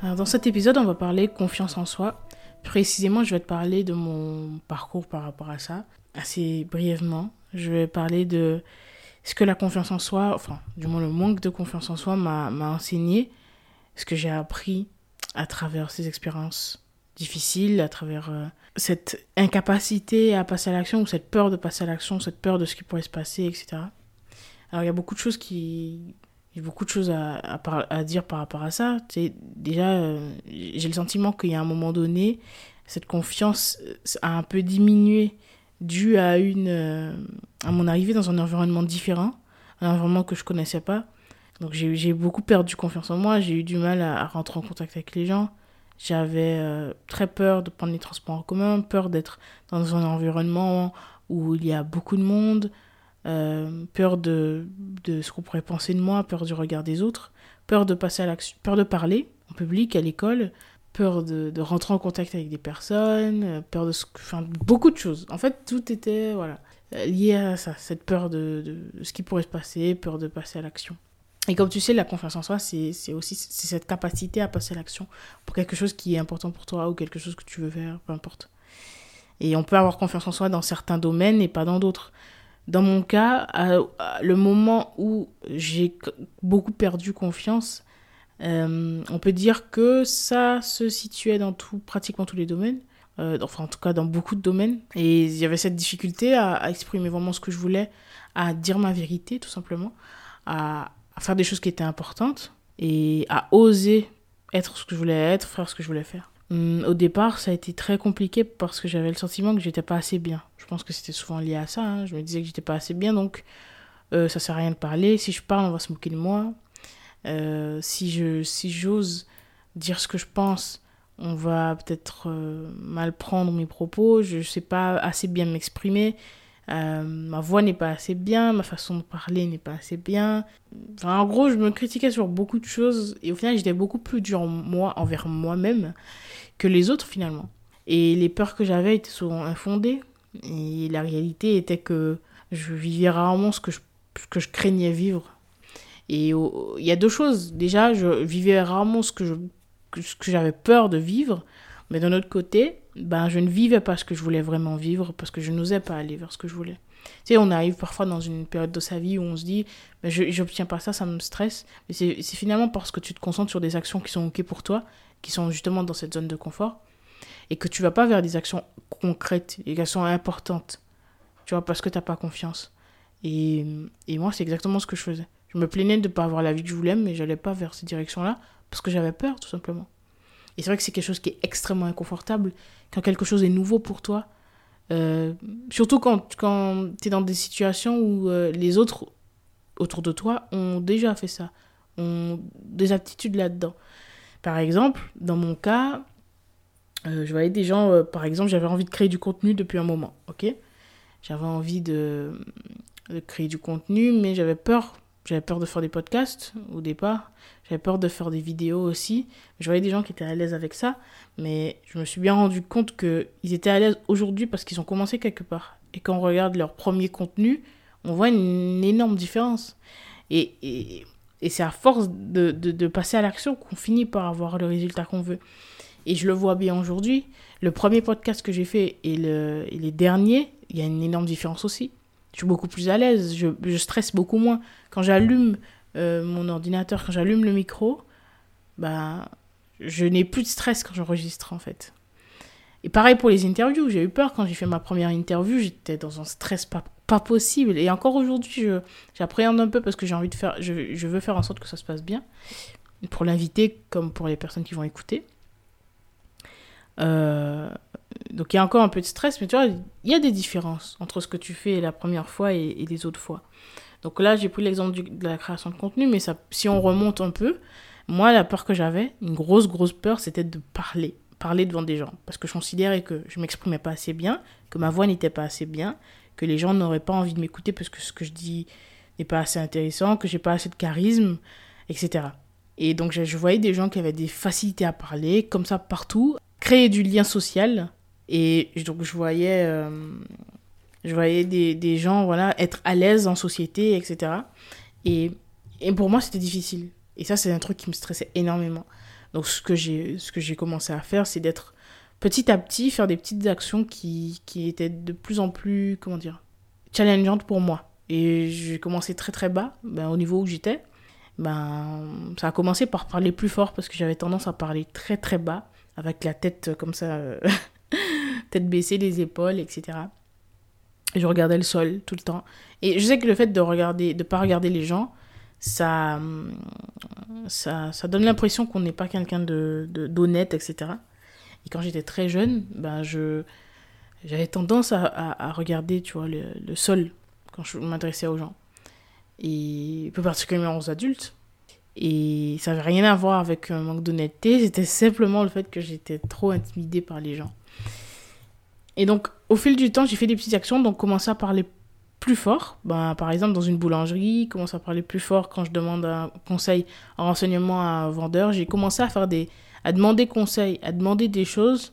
Alors dans cet épisode, on va parler confiance en soi. Précisément, je vais te parler de mon parcours par rapport à ça, assez brièvement. Je vais parler de ce que la confiance en soi, enfin, du moins le manque de confiance en soi m'a enseigné, ce que j'ai appris à travers ces expériences difficiles, à travers euh, cette incapacité à passer à l'action, ou cette peur de passer à l'action, cette peur de ce qui pourrait se passer, etc. Alors il y a beaucoup de choses qui, j'ai beaucoup de choses à, dire par rapport à ça. Déjà, euh, j'ai le sentiment qu'il y a un moment donné, cette confiance euh, a un peu diminué dû à une euh, à mon arrivée dans un environnement différent, un environnement que je connaissais pas. Donc j'ai beaucoup perdu confiance en moi, j'ai eu du mal à, rentrer en contact avec les gens. J'avais très peur de prendre les transports en commun, peur d'être dans un environnement où il y a beaucoup de monde, euh, peur de, ce qu'on pourrait penser de moi, peur du regard des autres, peur de passer à l'action, peur de parler en public, à l'école, peur de, rentrer en contact avec des personnes, euh, peur de... Enfin, beaucoup de choses. En fait, tout était voilà, euh, lié à ça, cette peur de, ce qui pourrait se passer, peur de passer à l'action. Et comme tu sais, la confiance en soi, c'est aussi cette capacité à passer à l'action pour quelque chose qui est important pour toi ou quelque chose que tu veux faire, peu importe. Et on peut avoir confiance en soi dans certains domaines et pas dans d'autres. Dans mon cas, le moment où j'ai beaucoup perdu confiance, euh, on peut dire que ça se situait dans tout, pratiquement tous les domaines, euh, enfin en tout cas dans beaucoup de domaines. Et il y avait cette difficulté à, exprimer vraiment ce que je voulais, à dire ma vérité tout simplement, à, faire des choses qui étaient importantes et à oser être ce que je voulais être, faire ce que je voulais faire. Hum, au départ, ça a été très compliqué parce que j'avais le sentiment que j'étais pas assez bien. Je pense que c'était souvent lié à ça. Hein. Je me disais que j'étais pas assez bien, donc euh, ça sert à rien de parler. Si je parle, on va se moquer de moi. Euh, si je si j'ose dire ce que je pense, on va peut-être euh, mal prendre mes propos. Je sais pas assez bien m'exprimer. Euh, ma voix n'est pas assez bien, ma façon de parler n'est pas assez bien. En gros, je me critiquais sur beaucoup de choses et au final, j'étais beaucoup plus dur moi envers moi-même que les autres finalement. Et les peurs que j'avais étaient souvent infondées et la réalité était que je vivais rarement ce que je, que je craignais vivre. Et il y a deux choses. Déjà, je vivais rarement ce que je ce que j'avais peur de vivre, mais d'un autre côté, ben, je ne vivais pas ce que je voulais vraiment vivre parce que je n'osais pas aller vers ce que je voulais. Tu sais, on arrive parfois dans une période de sa vie où on se dit, ben, je n'obtiens pas ça, ça me stresse. Mais c'est finalement parce que tu te concentres sur des actions qui sont OK pour toi, qui sont justement dans cette zone de confort, et que tu vas pas vers des actions concrètes, des actions importantes. Tu vois, parce que tu n'as pas confiance. Et, et moi, c'est exactement ce que je faisais. Je me plaignais de ne pas avoir la vie que je voulais, mais j'allais pas vers ces directions-là parce que j'avais peur, tout simplement. Et c'est vrai que c'est quelque chose qui est extrêmement inconfortable quand quelque chose est nouveau pour toi. Euh, surtout quand, quand tu es dans des situations où euh, les autres autour de toi ont déjà fait ça, ont des aptitudes là-dedans. Par exemple, dans mon cas, euh, je voyais des gens, par exemple, j'avais envie de créer du contenu depuis un moment, ok? J'avais envie de, créer du contenu, mais j'avais peur j'avais peur de faire des podcasts au départ. J'avais peur de faire des vidéos aussi. Je voyais des gens qui étaient à l'aise avec ça. Mais je me suis bien rendu compte qu'ils étaient à l'aise aujourd'hui parce qu'ils ont commencé quelque part. Et quand on regarde leur premier contenu, on voit une énorme différence. Et, c'est à force de passer à l'action qu'on finit par avoir le résultat qu'on veut. Et je le vois bien aujourd'hui. Le premier podcast que j'ai fait et, le, et les derniers, il y a une énorme différence aussi je suis beaucoup plus à l'aise, je, stresse beaucoup moins. Quand j'allume euh, mon ordinateur, quand j'allume le micro, bah, je n'ai plus de stress quand j'enregistre en fait. Et pareil pour les interviews, j'ai eu peur quand j'ai fait ma première interview, j'étais dans un stress pas, possible. Et encore aujourd'hui, j'appréhende un peu parce que j'ai envie de faire, je, veux faire en sorte que ça se passe bien, pour l'invité comme pour les personnes qui vont écouter. Euh, donc il y a encore un peu de stress, mais tu vois, il y a des différences entre ce que tu fais la première fois et, les autres fois. Donc là, j'ai pris l'exemple de la création de contenu, mais ça, si on remonte un peu, Moi, la peur que j'avais, une grosse, grosse peur, c'était de parler, parler devant des gens. Parce que je considérais que je m'exprimais pas assez bien, que ma voix n'était pas assez bien, que les gens n'auraient pas envie de m'écouter parce que ce que je dis n'est pas assez intéressant, que j'ai pas assez de charisme, etc. Et donc, je, voyais des gens qui avaient des facilités à parler, comme ça, partout, créer du lien social. Et donc, je voyais, euh, je voyais des, des, gens, voilà, être à l'aise en société, etc. Et, et pour moi, c'était difficile. Et ça, c'est un truc qui me stressait énormément. Donc, ce que j'ai, commencé à faire, c'est d'être petit à petit, faire des petites actions qui, qui étaient de plus en plus, comment dire, challengeantes pour moi. Et j'ai commencé très très bas, ben, au niveau où j'étais. Ben, ça a commencé par parler plus fort parce que j'avais tendance à parler très très bas, avec la tête comme ça, euh, tête baissée, les épaules, etc. Et je regardais le sol tout le temps. Et je sais que le fait de regarder, de pas regarder les gens, ça, ça, ça donne l'impression qu'on n'est pas quelqu'un de, d'honnête, etc. Et quand j'étais très jeune, ben je, j'avais tendance à, à, regarder, tu vois, le, le sol quand je m'adressais aux gens. Et plus particulièrement aux adultes. Et ça n'avait rien à voir avec un manque d'honnêteté, c'était simplement le fait que j'étais trop intimidée par les gens. Et donc, au fil du temps, j'ai fait des petites actions, donc commencer à parler plus fort. Ben, par exemple, dans une boulangerie, commencer à parler plus fort quand je demande un conseil, un renseignement à un vendeur. J'ai commencé à faire des, à demander conseil, à demander des choses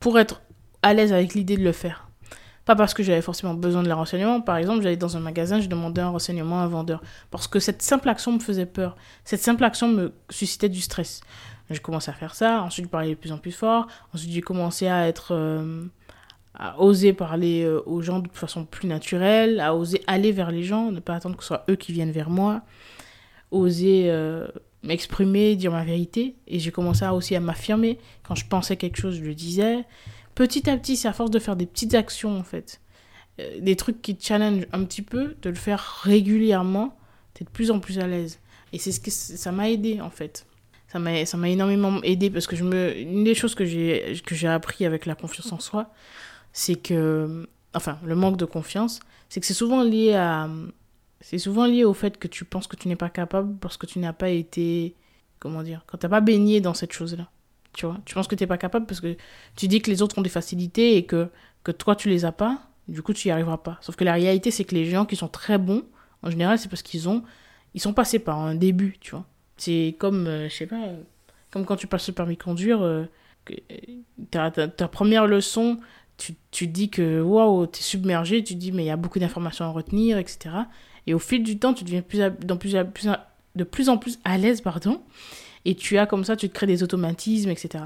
pour être à l'aise avec l'idée de le faire. Pas parce que j'avais forcément besoin de la renseignement. Par exemple, j'allais dans un magasin, je demandais un renseignement à un vendeur. Parce que cette simple action me faisait peur. Cette simple action me suscitait du stress. J'ai commencé à faire ça. Ensuite, je parlais de plus en plus fort. Ensuite, j'ai commencé à être. Euh, à oser parler euh, aux gens de façon plus naturelle, à oser aller vers les gens, ne pas attendre que ce soit eux qui viennent vers moi, oser euh, m'exprimer, dire ma vérité. Et j'ai commencé aussi à m'affirmer. Quand je pensais quelque chose, je le disais. Petit à petit, c'est à force de faire des petites actions, en fait. Euh, des trucs qui te challenge un petit peu, de le faire régulièrement, t'es de plus en plus à l'aise. Et c'est ce que ça m'a aidé, en fait. Ça m'a, ça m'a énormément aidé parce que je me, une des choses que j'ai, appris avec la confiance en soi, c'est que, enfin, le manque de confiance, c'est que c'est souvent lié à, c'est souvent lié au fait que tu penses que tu n'es pas capable parce que tu n'as pas été, comment dire, quand tu n'as pas baigné dans cette chose-là. Tu vois, tu penses que tu n'es pas capable parce que tu dis que les autres ont des facilités et que, que toi tu les as pas, du coup tu n'y arriveras pas. Sauf que la réalité c'est que les gens qui sont très bons, en général c'est parce qu'ils ont, ils sont passés par un début, tu vois. C'est comme, euh, je sais pas, comme quand tu passes le permis de conduire, euh, ta, ta, première leçon, tu, tu dis que waouh, tu es submergé, tu dis mais il y a beaucoup d'informations à retenir, etc. Et au fil du temps, tu deviens plus, dans plus, plus, de plus en plus à l'aise, pardon. Et tu as comme ça, tu te crées des automatismes, etc.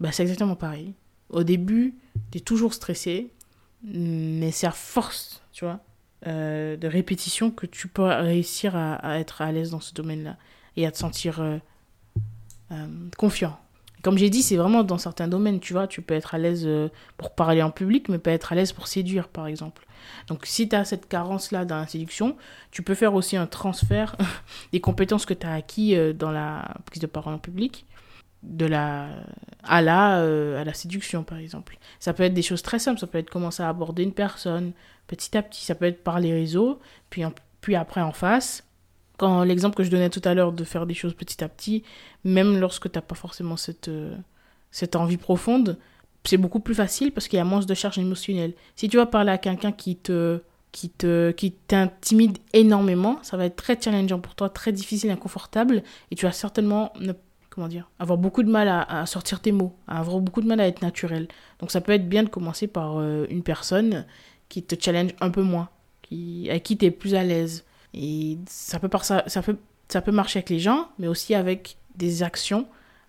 Bah, c'est exactement pareil. Au début, tu es toujours stressé, mais c'est à force, tu vois, euh, de répétition que tu peux réussir à, être à l'aise dans ce domaine-là et à te sentir euh, euh, confiant. Comme j'ai dit, c'est vraiment dans certains domaines, tu vois, tu peux être à l'aise pour parler en public, mais pas être à l'aise pour séduire, par exemple. Donc si tu as cette carence-là dans la séduction, tu peux faire aussi un transfert des compétences que tu as acquis euh, dans la prise de parole en public de la à la euh, à la séduction par exemple. Ça peut être des choses très simples. Ça peut être commencer à aborder une personne petit à petit. Ça peut être par les réseaux puis puis après en face. Quand l'exemple que je donnais tout à l'heure de faire des choses petit à petit, même lorsque tu n'as pas forcément cette, euh, cette envie profonde, c'est beaucoup plus facile parce qu'il y a moins de charge émotionnelle. Si tu vas parler à quelqu'un qui te qui te qui t'intimide énormément, ça va être très challengeant pour toi, très difficile, inconfortable, et tu vas certainement ne, comment dire, avoir beaucoup de mal à, sortir tes mots, à avoir beaucoup de mal à être naturel. Donc ça peut être bien de commencer par euh, une personne qui te challenge un peu moins, qui, à qui tu es plus à l'aise. Et ça peut, ça, ça, peut, ça peut marcher avec les gens, mais aussi avec des actions,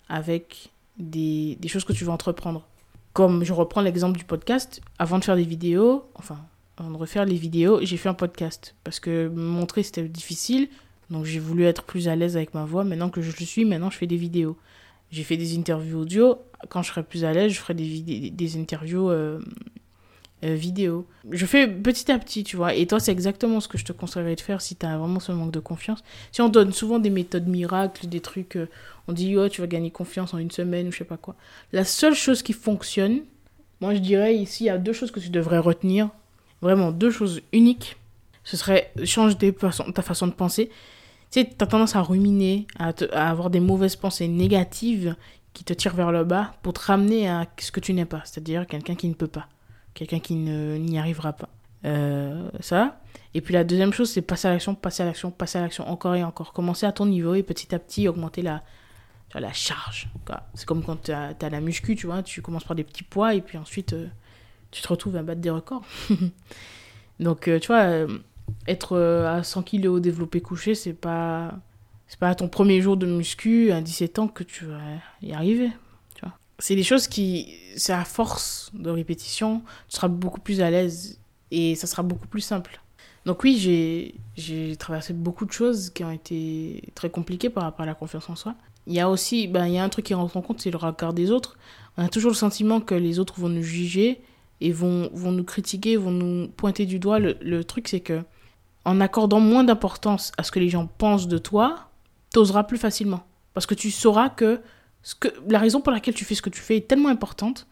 avec des, des choses que tu veux entreprendre. Comme je reprends l'exemple du podcast, avant de faire des vidéos, enfin, avant de refaire les vidéos, j'ai fait un podcast. Parce que montrer, c'était difficile. Donc j'ai voulu être plus à l'aise avec ma voix. Maintenant que je le suis, maintenant je fais des vidéos. J'ai fait des interviews audio. Quand je serai plus à l'aise, je ferai des, des, interviews euh, euh, vidéo. Je fais petit à petit, tu vois. Et toi, c'est exactement ce que je te conseillerais de faire si tu as vraiment ce manque de confiance. Si on donne souvent des méthodes miracles, des trucs, euh, on dit, oh, tu vas gagner confiance en une semaine ou je sais pas quoi. La seule chose qui fonctionne, moi je dirais ici, il y a deux choses que tu devrais retenir. Vraiment, deux choses uniques. Ce serait change ta façon de penser. Tu sais, tu tendance à ruminer, à avoir des mauvaises pensées négatives qui te tirent vers le bas pour te ramener à ce que tu n'es pas, c'est-à-dire quelqu'un qui ne peut pas, quelqu'un qui n'y arrivera pas. Euh, ça. Et puis la deuxième chose, c'est passer à l'action, passer à l'action, passer à l'action, encore et encore. Commencer à ton niveau et petit à petit augmenter la, la charge. C'est comme quand tu as, la muscu, tu vois, tu commences par des petits poids et puis ensuite euh, tu te retrouves à battre des records. Donc, euh, tu vois, être à 100 kg développé couché, c'est pas. C'est pas à ton premier jour de muscu à 17 ans que tu vas y arriver. C'est des choses qui. C'est à force de répétition, tu seras beaucoup plus à l'aise et ça sera beaucoup plus simple. Donc oui, j'ai traversé beaucoup de choses qui ont été très compliquées par rapport à la confiance en soi. Il y a aussi, ben, il y a un truc qui rentre en compte, c'est le regard des autres. On a toujours le sentiment que les autres vont nous juger et vont, vont nous critiquer, vont nous pointer du doigt. Le, le truc, c'est que en accordant moins d'importance à ce que les gens pensent de toi, t'oseras plus facilement. Parce que tu sauras que, ce que la raison pour laquelle tu fais ce que tu fais est tellement importante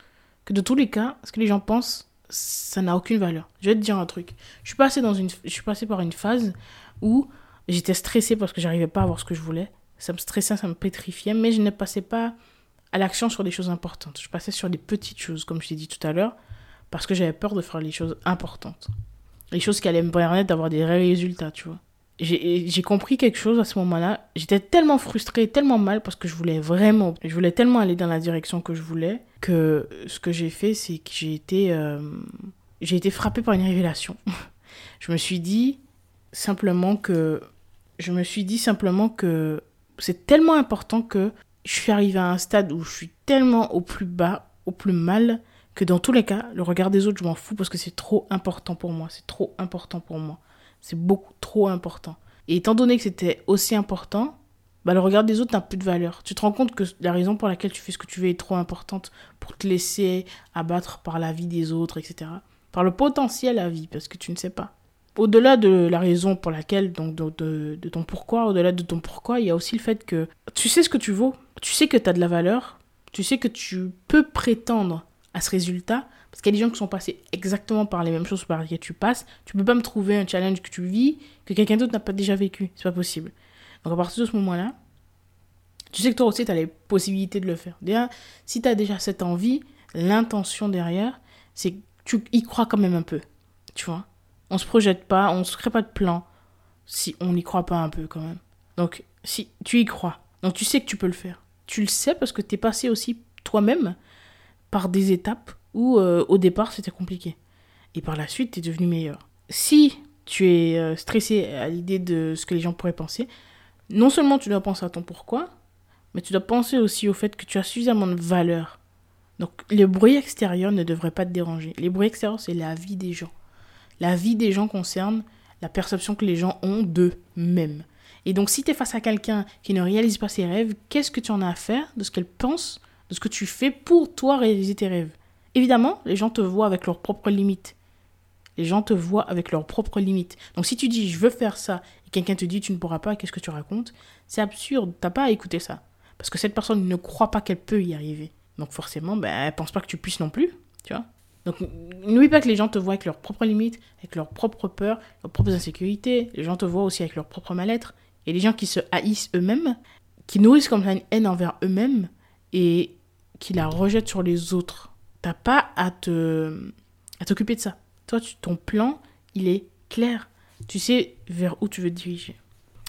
que de tous les cas, ce que les gens pensent, ça n'a aucune valeur. Je vais te dire un truc. Je suis passée, dans une, je suis par une phase où j'étais stressée parce que j'arrivais pas à voir ce que je voulais. Ça me stressait, ça me pétrifiait, mais je ne passais pas à l'action sur des choses importantes. Je passais sur des petites choses, comme je t'ai dit tout à l'heure, parce que j'avais peur de faire les choses importantes. Les choses qui allaient me permettre d'avoir des résultats, tu vois j'ai compris quelque chose à ce moment-là. J'étais tellement frustrée, tellement mal parce que je voulais vraiment, je voulais tellement aller dans la direction que je voulais que ce que j'ai fait, c'est que j'ai été, euh, j'ai été frappée par une révélation. je me suis dit simplement que, je me suis dit simplement que c'est tellement important que je suis arrivée à un stade où je suis tellement au plus bas, au plus mal, que dans tous les cas, le regard des autres, je m'en fous parce que c'est trop important pour moi. C'est trop important pour moi. C'est beaucoup trop important. Et étant donné que c'était aussi important, bah, le regard des autres n'a plus de valeur. Tu te rends compte que la raison pour laquelle tu fais ce que tu veux est trop importante pour te laisser abattre par la vie des autres, etc. Par le potentiel à vie, parce que tu ne sais pas. Au-delà de la raison pour laquelle, donc de, de ton pourquoi, au-delà de ton pourquoi, il y a aussi le fait que tu sais ce que tu vaux, tu sais que tu as de la valeur, tu sais que tu peux prétendre à ce résultat, parce qu'il y a des gens qui sont passés exactement par les mêmes choses par lesquelles tu passes. Tu peux pas me trouver un challenge que tu vis que quelqu'un d'autre n'a pas déjà vécu. C'est pas possible. Donc à partir de ce moment-là, tu sais que toi aussi, tu as les possibilités de le faire. Déjà, si tu as déjà cette envie, l'intention derrière, c'est que tu y crois quand même un peu. Tu vois? On se projette pas, on se crée pas de plan si on n'y croit pas un peu quand même. Donc, si tu y crois, donc tu sais que tu peux le faire. Tu le sais parce que tu es passé aussi toi-même par des étapes où euh, au départ c'était compliqué. Et par la suite, tu es devenu meilleur. Si tu es euh, stressé à l'idée de ce que les gens pourraient penser, non seulement tu dois penser à ton pourquoi, mais tu dois penser aussi au fait que tu as suffisamment de valeur. Donc les bruits extérieurs ne devraient pas te déranger. Les bruits extérieurs, c'est la vie des gens. La vie des gens concerne la perception que les gens ont d'eux-mêmes. Et donc si tu es face à quelqu'un qui ne réalise pas ses rêves, qu'est-ce que tu en as à faire de ce qu'elle pense, de ce que tu fais pour toi réaliser tes rêves? Évidemment, les gens te voient avec leurs propres limites. Les gens te voient avec leurs propres limites. Donc si tu dis je veux faire ça et quelqu'un te dit tu ne pourras pas, qu'est-ce que tu racontes? C'est absurde, t'as pas à écouter ça. Parce que cette personne ne croit pas qu'elle peut y arriver. Donc forcément, ben, elle pense pas que tu puisses non plus, tu vois? Donc n'oublie pas que les gens te voient avec leurs propres limites, avec leurs propres peurs, leurs propres insécurités. Les gens te voient aussi avec leur propre mal-être. Et les gens qui se haïssent eux-mêmes, qui nourrissent comme ça une haine envers eux-mêmes et qui la rejettent sur les autres T'as pas à te à t'occuper de ça. Toi, ton plan, il est clair. Tu sais vers où tu veux te diriger.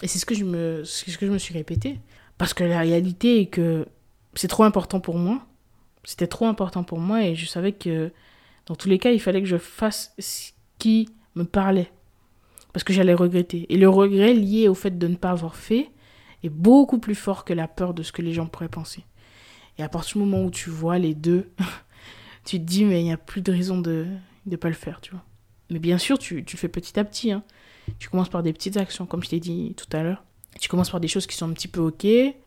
Et c'est ce que je me ce que je me suis répété parce que la réalité est que c'est trop important pour moi. C'était trop important pour moi et je savais que dans tous les cas, il fallait que je fasse ce qui me parlait parce que j'allais regretter. Et le regret lié au fait de ne pas avoir fait est beaucoup plus fort que la peur de ce que les gens pourraient penser. Et à partir du moment où tu vois les deux, tu te dis, mais il n'y a plus de raison de ne pas le faire, tu vois. Mais bien sûr, tu, tu le fais petit à petit. Hein. Tu commences par des petites actions, comme je t'ai dit tout à l'heure. Tu commences par des choses qui sont un petit peu OK,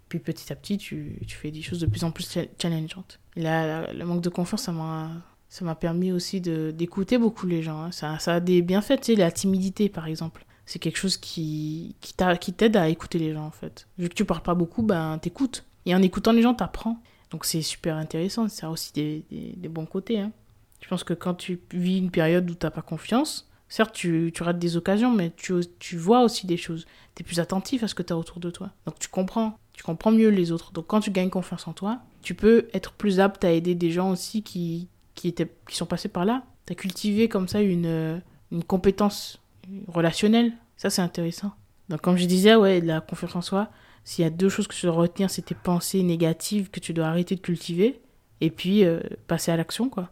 puis petit à petit, tu, tu fais des choses de plus en plus challengeantes. Là, le manque de confiance, ça m'a ça m'a permis aussi d'écouter beaucoup les gens. Hein. Ça, ça a des bienfaits, tu sais, la timidité par exemple. C'est quelque chose qui, qui t'aide à écouter les gens en fait. Vu que tu parles pas beaucoup, ben t'écoutes. Et en écoutant les gens, t'apprends. Donc c'est super intéressant, ça a aussi des, bons côtés. Hein. Je pense que quand tu vis une période où tu n'as pas confiance, Certes, tu, tu rates des occasions, mais tu, tu vois aussi des choses. Tu es plus attentif à ce que tu as autour de toi. Donc tu comprends. Tu comprends mieux les autres. Donc quand tu gagnes confiance en toi, tu peux être plus apte à aider des gens aussi qui, qui, étaient, qui sont passés par là. Tu as cultivé comme ça une, une compétence relationnelle. Ça, c'est intéressant. Donc comme je disais, ouais, la confiance en soi, s'il y a deux choses que tu dois retenir, c'est tes pensées négatives que tu dois arrêter de cultiver et puis euh, passer à l'action, quoi.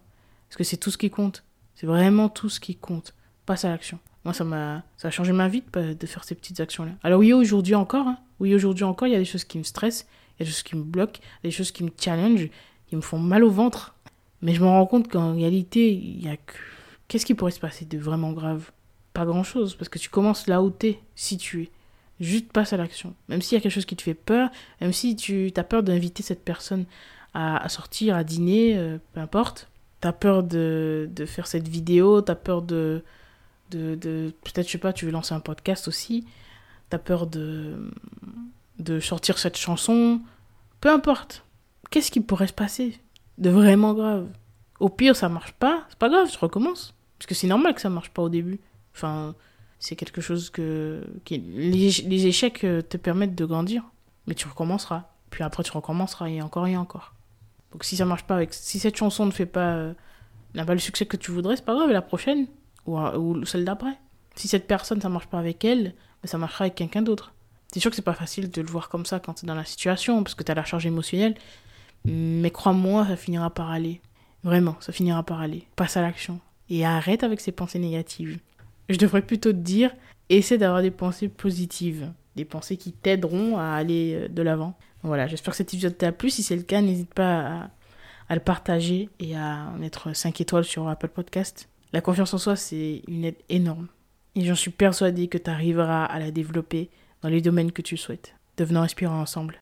Parce que c'est tout ce qui compte. C'est vraiment tout ce qui compte. Passe à l'action. Moi, ça m'a ça a changé ma vie de, faire ces petites actions-là. Alors oui, aujourd'hui encore, hein. oui, aujourd'hui encore, il y a des choses qui me stressent, il y a des choses qui me bloquent, des choses qui me challenge, qui me font mal au ventre. Mais je me rends compte qu'en réalité, il y a que... Qu'est-ce qui pourrait se passer de vraiment grave? Pas grand-chose, parce que tu commences là où t'es, situé. Juste passe à l'action. Même s'il y a quelque chose qui te fait peur, même si tu as peur d'inviter cette personne à, sortir, à dîner, euh, peu importe. Tu as peur de, de, faire cette vidéo, tu as peur de... de, de Peut-être, je sais pas, tu veux lancer un podcast aussi. Tu as peur de, de sortir cette chanson. Peu importe. Qu'est-ce qui pourrait se passer de vraiment grave? Au pire, ça marche pas. C'est pas grave, je recommence. Parce que c'est normal que ça marche pas au début. Enfin, c'est quelque chose que. Les, échecs euh, te permettent de grandir, mais tu recommenceras. Puis après, tu recommenceras et encore et encore. Donc si ça marche pas avec. Si cette chanson ne fait pas, euh, n'a pas le succès que tu voudrais, c'est pas grave, la prochaine, ou, ou celle d'après. Si cette personne, ça marche pas avec elle, ben, ça marchera avec quelqu'un d'autre. C'est sûr que c'est pas facile de le voir comme ça quand tu es dans la situation, parce que tu as la charge émotionnelle. Mais crois-moi, ça finira par aller. Vraiment, ça finira par aller. Passe à l'action. Et arrête avec ces pensées négatives je devrais plutôt te dire, essaie d'avoir des pensées positives, des pensées qui t'aideront à aller euh, de l'avant. Voilà, j'espère que cet épisode t'a plu. Si c'est le cas, n'hésite pas à, le partager et à mettre 5 étoiles sur Apple Podcast. La confiance en soi, c'est une aide énorme. Et j'en suis persuadée que tu arriveras à la développer dans les domaines que tu souhaites. Devenons inspirants ensemble.